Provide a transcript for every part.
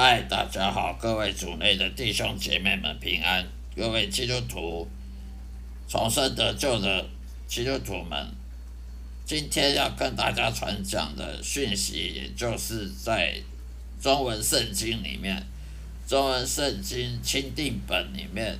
嗨，大家好，各位主内的弟兄姐妹们平安，各位基督徒重生得救的基督徒们，今天要跟大家传讲的讯息，也就是在中文圣经里面，中文圣经钦定本里面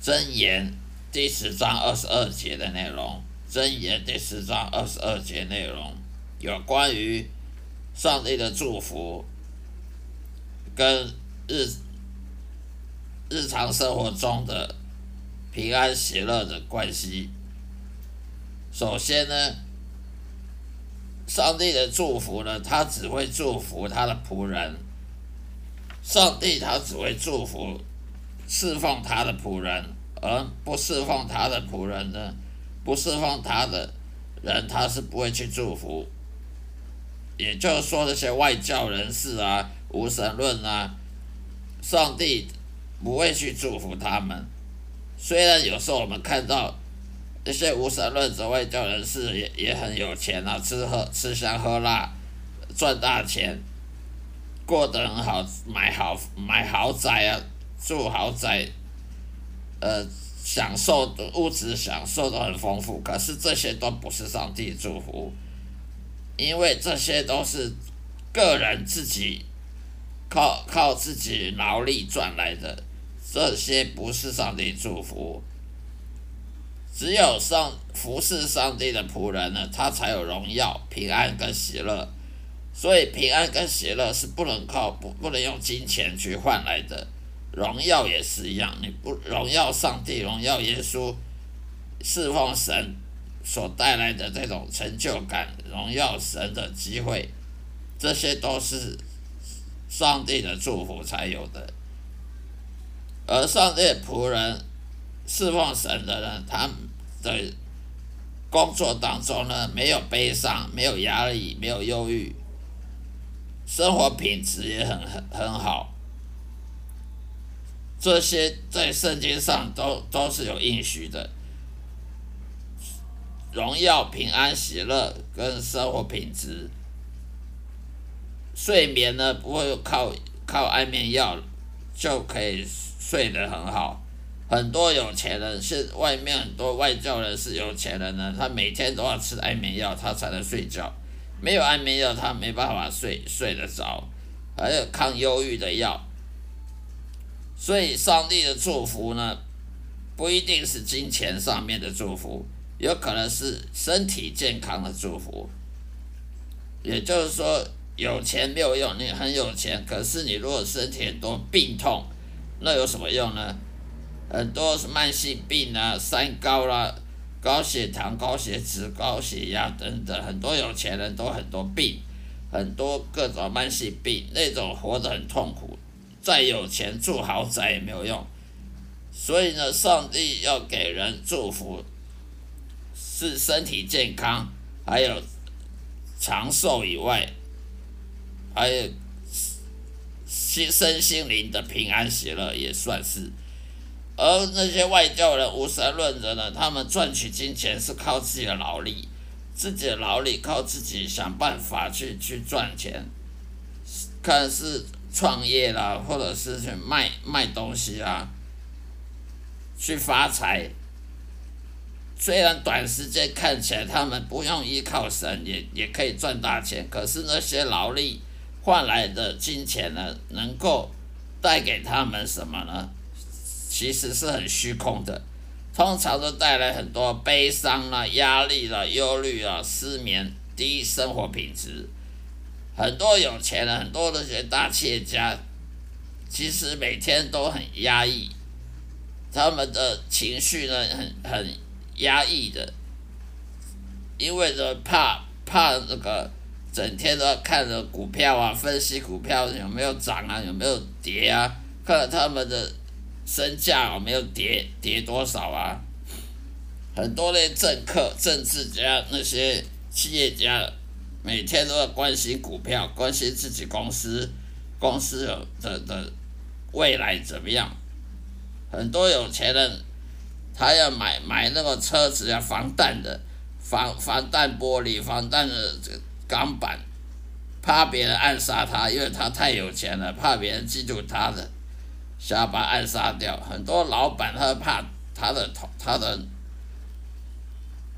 箴言第十章二十二节的内容，箴言第十章二十二节内容有关于上帝的祝福。跟日日常生活中的平安喜乐的关系。首先呢，上帝的祝福呢，他只会祝福他的仆人。上帝他只会祝福侍奉他的仆人，而不侍奉他的仆人呢，不侍奉他的人，他是不会去祝福。也就是说，那些外教人士啊。无神论啊，上帝不会去祝福他们。虽然有时候我们看到那些无神论者、外教人士也也很有钱啊，吃喝吃香喝辣，赚大钱，过得很好，买豪买豪宅啊，住豪宅，呃，享受物质享受都很丰富。可是这些都不是上帝祝福，因为这些都是个人自己。靠靠自己劳力赚来的，这些不是上帝祝福。只有上服侍上帝的仆人呢，他才有荣耀、平安跟喜乐。所以平安跟喜乐是不能靠不不能用金钱去换来的，荣耀也是一样。你不荣耀上帝、荣耀耶稣、侍奉神所带来的这种成就感、荣耀神的机会，这些都是。上帝的祝福才有的，而上帝仆人侍奉神的人，他的工作当中呢，没有悲伤，没有压力，没有忧郁，生活品质也很很很好。这些在圣经上都都是有应许的，荣耀、平安、喜乐跟生活品质。睡眠呢，不会靠靠安眠药就可以睡得很好。很多有钱人是外面很多外教人是有钱人呢，他每天都要吃安眠药，他才能睡觉。没有安眠药，他没办法睡睡得着。还有抗忧郁的药。所以上帝的祝福呢，不一定是金钱上面的祝福，有可能是身体健康的祝福。也就是说。有钱没有用，你很有钱，可是你如果身体很多病痛，那有什么用呢？很多慢性病啊，三高啦，高血糖、高血脂、高血压等等，很多有钱人都很多病，很多各种慢性病，那种活得很痛苦。再有钱住豪宅也没有用，所以呢，上帝要给人祝福，是身体健康，还有长寿以外。还有心身心灵的平安喜乐也算是，而那些外教人无神论者呢？他们赚取金钱是靠自己的劳力，自己的劳力靠自己想办法去去赚钱，看是创业啦，或者是去卖卖东西啦，去发财。虽然短时间看起来他们不用依靠神，也也可以赚大钱，可是那些劳力。换来的金钱呢，能够带给他们什么呢？其实是很虚空的，通常都带来很多悲伤啦、压力啦、忧虑啊、失眠、低生活品质。很多有钱人，很多那些大企业家，其实每天都很压抑，他们的情绪呢，很很压抑的，因为呢怕怕那个。整天都要看着股票啊，分析股票有没有涨啊，有没有跌啊，看着他们的身价有没有跌，跌多少啊。很多那政客、政治家、那些企业家，每天都要关心股票，关心自己公司公司的的未来怎么样。很多有钱人，他要买买那个车子要防弹的，防防弹玻璃，防弹的这。钢板，怕别人暗杀他，因为他太有钱了，怕别人嫉妒他的，想把他暗杀掉。很多老板他怕他的同他的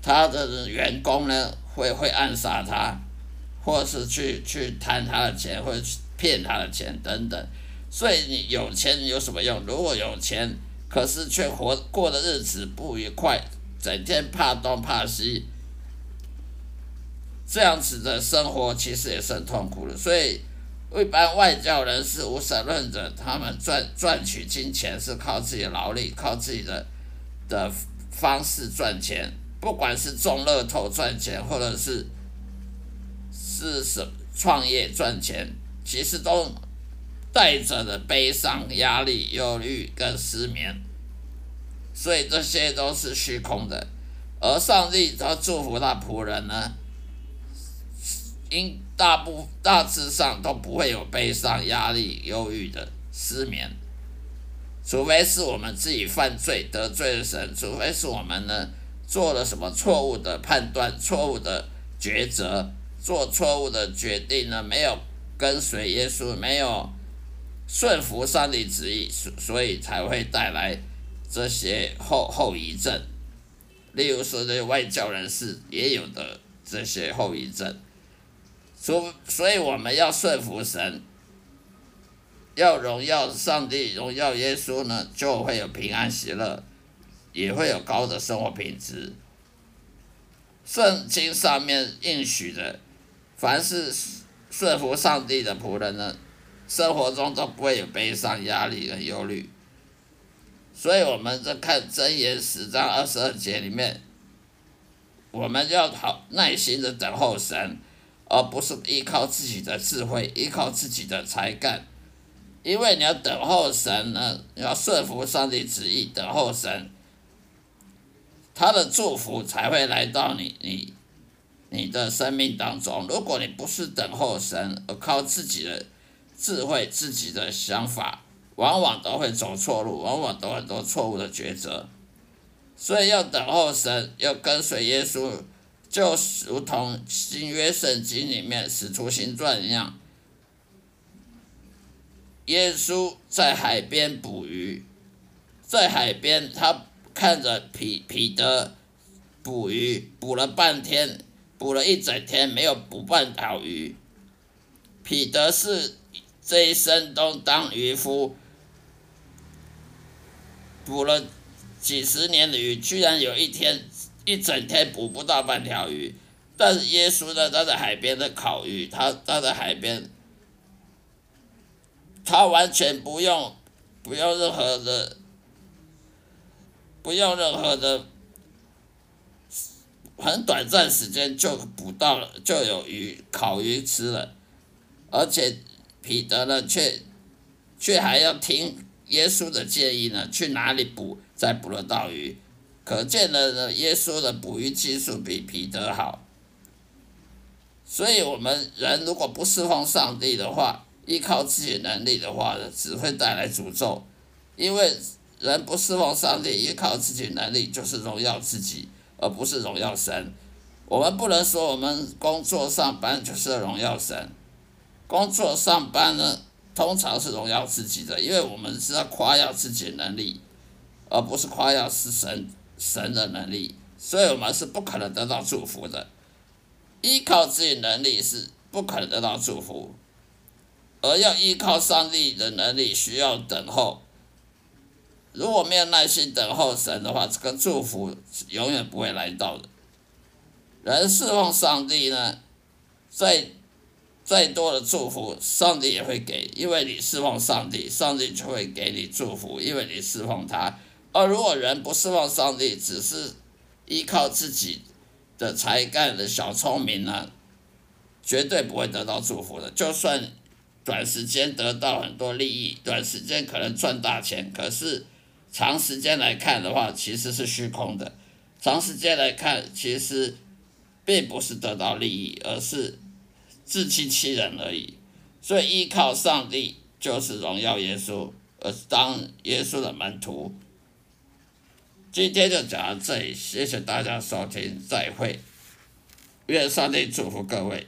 他的员工呢会会暗杀他，或是去去贪他的钱，或者去骗他的钱等等。所以你有钱有什么用？如果有钱，可是却活过的日子不愉快，整天怕东怕西。这样子的生活其实也是很痛苦的，所以一般外教人士、无神论者，他们赚赚取金钱是靠自己的劳力、靠自己的的方式赚钱，不管是中乐透赚钱，或者是是什创业赚钱，其实都带着的悲伤、压力、忧虑跟失眠，所以这些都是虚空的，而上帝他祝福他仆人呢。因大部大致上都不会有悲伤、压力、忧郁的失眠，除非是我们自己犯罪得罪了神，除非是我们呢做了什么错误的判断、错误的抉择、做错误的决定呢，没有跟随耶稣，没有顺服上帝旨意，所所以才会带来这些后后遗症。例如说，这些外教人士也有的这些后遗症。所所以我们要顺服神，要荣耀上帝，荣耀耶稣呢，就会有平安喜乐，也会有高的生活品质。圣经上面应许的，凡是顺服上帝的仆人呢，生活中都不会有悲伤、压力和忧虑。所以我们在看箴言十章二十二节里面，我们要好耐心的等候神。而不是依靠自己的智慧，依靠自己的才干，因为你要等候神呢，要顺服上帝旨意，等候神，他的祝福才会来到你你你的生命当中。如果你不是等候神，而靠自己的智慧、自己的想法，往往都会走错路，往往都很多错误的抉择。所以要等候神，要跟随耶稣。就如同新约圣经里面使徒行传一样，耶稣在海边捕鱼，在海边他看着彼彼得捕鱼，捕了半天，捕了一整天没有捕半条鱼。彼得是这一生都当渔夫，捕了几十年的鱼，居然有一天。一整天捕不到半条鱼，但是耶稣呢？他在海边的烤鱼，他他在海边，他完全不用不用任何的，不用任何的，很短暂时间就捕到了，就有鱼烤鱼吃了，而且彼得呢，却却还要听耶稣的建议呢，去哪里捕才捕得到鱼。可见的呢，耶稣的捕鱼技术比彼得好，所以我们人如果不侍奉上帝的话，依靠自己能力的话呢，只会带来诅咒。因为人不侍奉上帝，依靠自己能力就是荣耀自己，而不是荣耀神。我们不能说我们工作上班就是荣耀神，工作上班呢，通常是荣耀自己的，因为我们是要夸耀自己能力，而不是夸耀是神。神的能力，所以我们是不可能得到祝福的。依靠自己能力是不可能得到祝福，而要依靠上帝的能力，需要等候。如果没有耐心等候神的话，这个祝福永远不会来到的。人侍奉上帝呢，再再多的祝福，上帝也会给，因为你侍奉上帝，上帝就会给你祝福，因为你侍奉他。而如果人不侍奉上帝，只是依靠自己的才干的小聪明呢，绝对不会得到祝福的。就算短时间得到很多利益，短时间可能赚大钱，可是长时间来看的话，其实是虚空的。长时间来看，其实并不是得到利益，而是自欺欺人而已。所以依靠上帝就是荣耀耶稣，而当耶稣的门徒。今天就讲到这里，谢谢大家收听，再会。愿上帝祝福各位。